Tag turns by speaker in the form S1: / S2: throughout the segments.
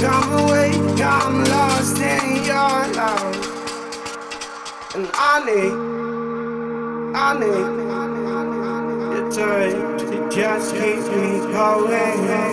S1: Come awake, I'm lost in your love. And I need, I need, your touch to just keep me going.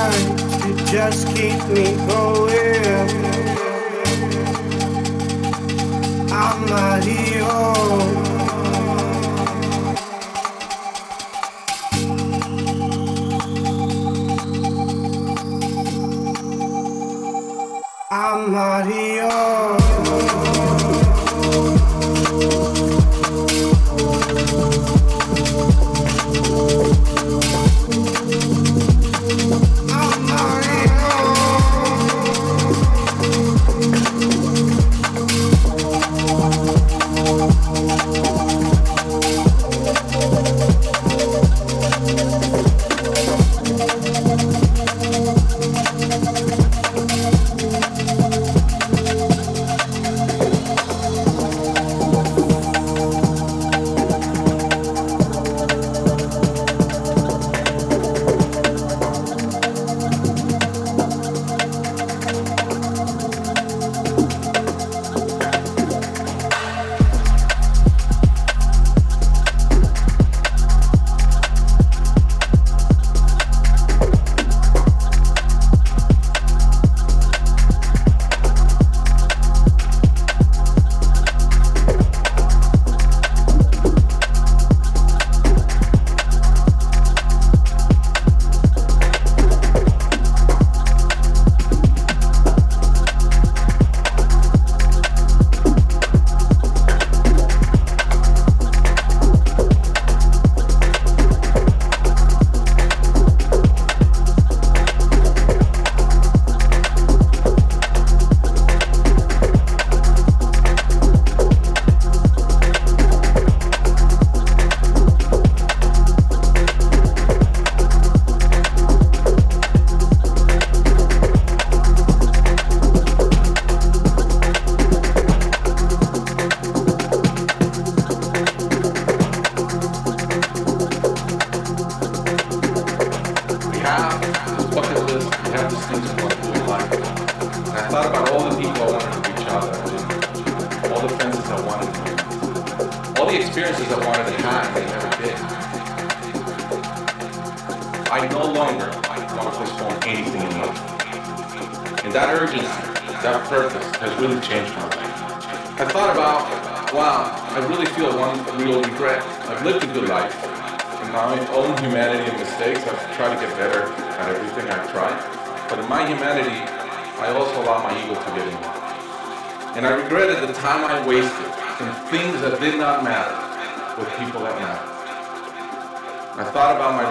S1: night. You just keep me going. I'm not hero. I'm not Mario.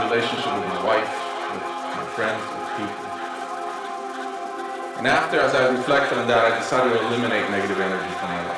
S2: Relationship with my wife, with my friends, with people. And after, as I reflected on that, I decided to eliminate negative energy from my life.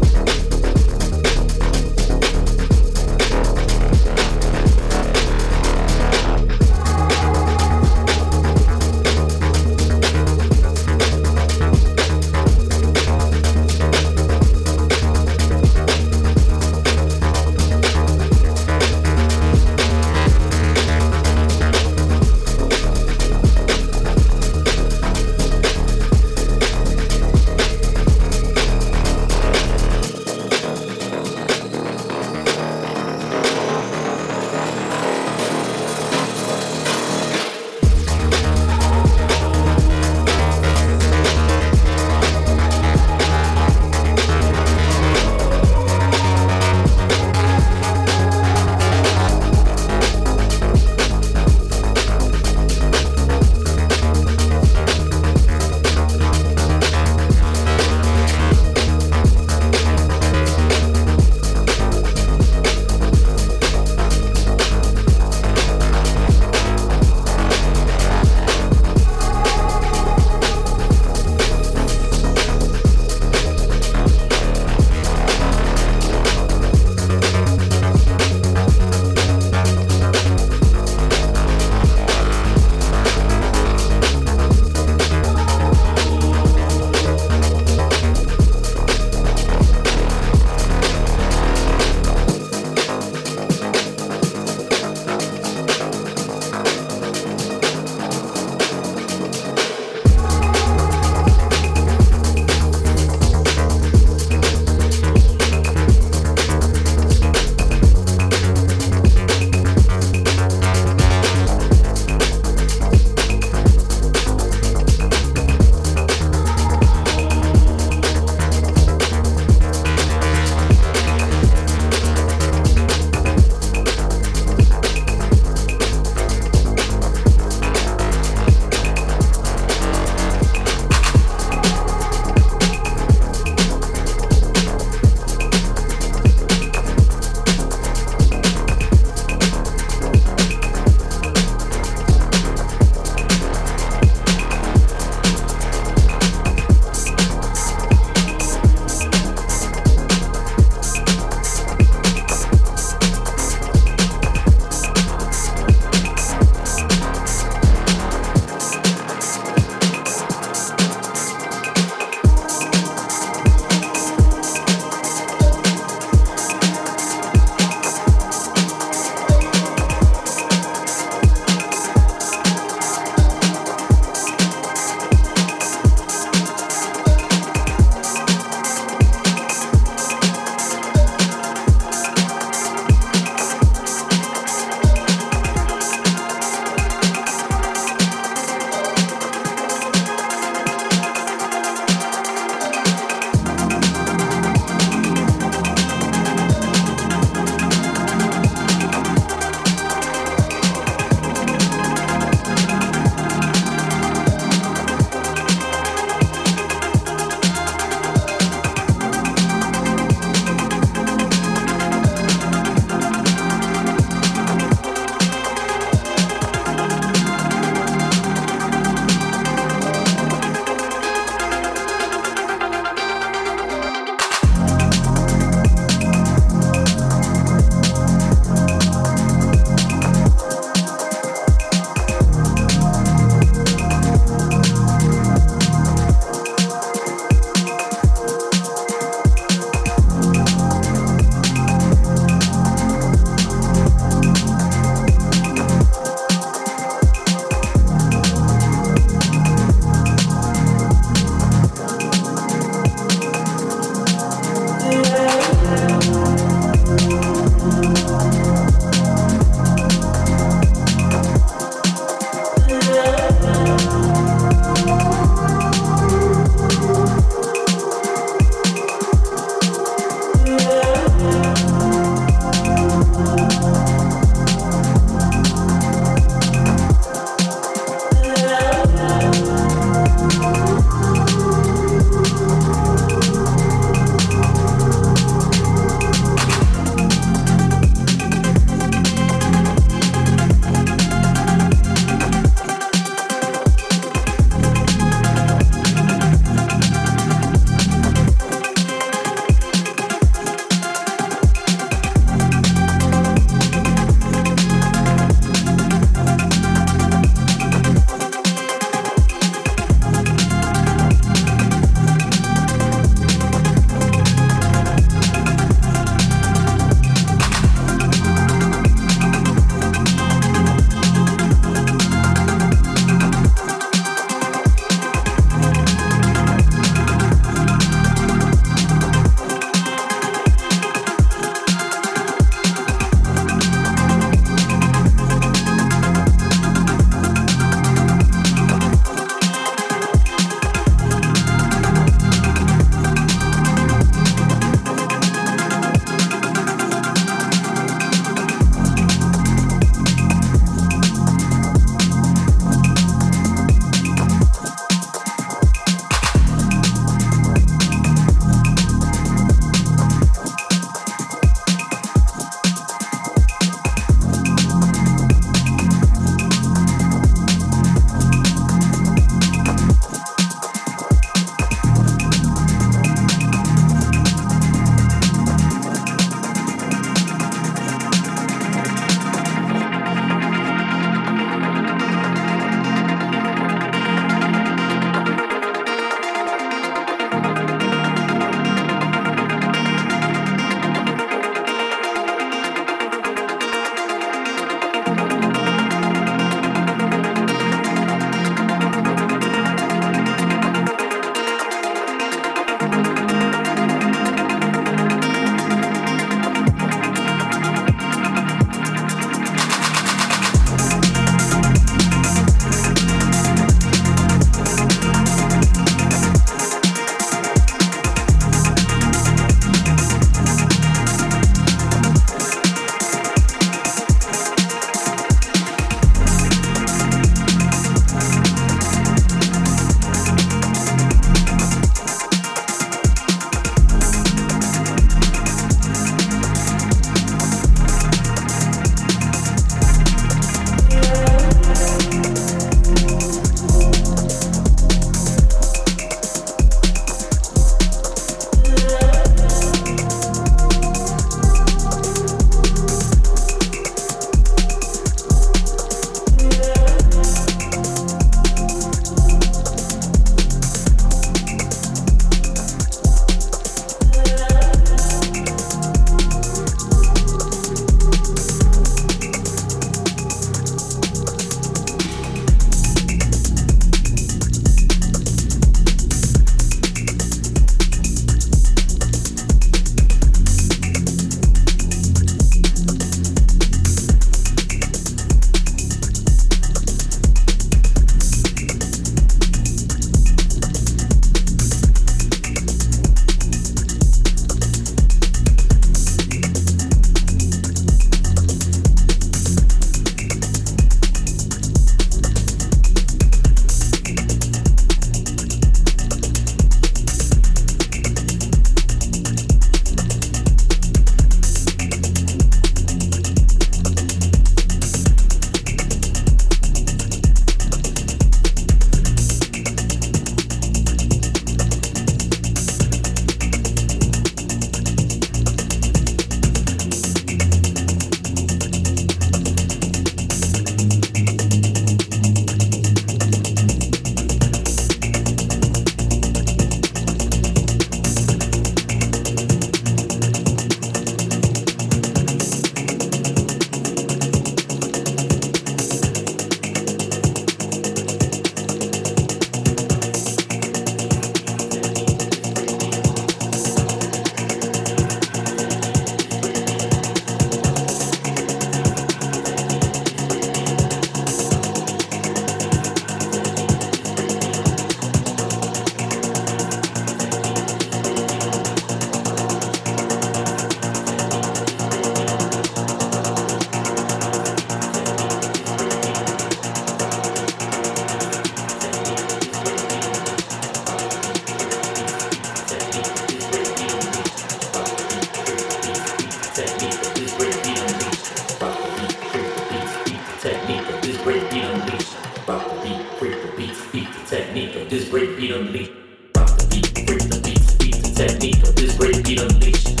S3: technique of this break beat unleashed. Rock the beat, break the beat, beat the technique of this break beat unleashed. Rock the beat, break the beat, beat the technique of this break beat unleashed.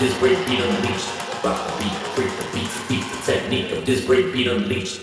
S3: this breakbeat unleashed. Rock the beat, freak the beats, beat the technique of this breakbeat unleashed.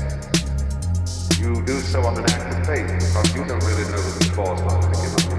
S4: You do so on an act of faith because you don't really know the cause to give up.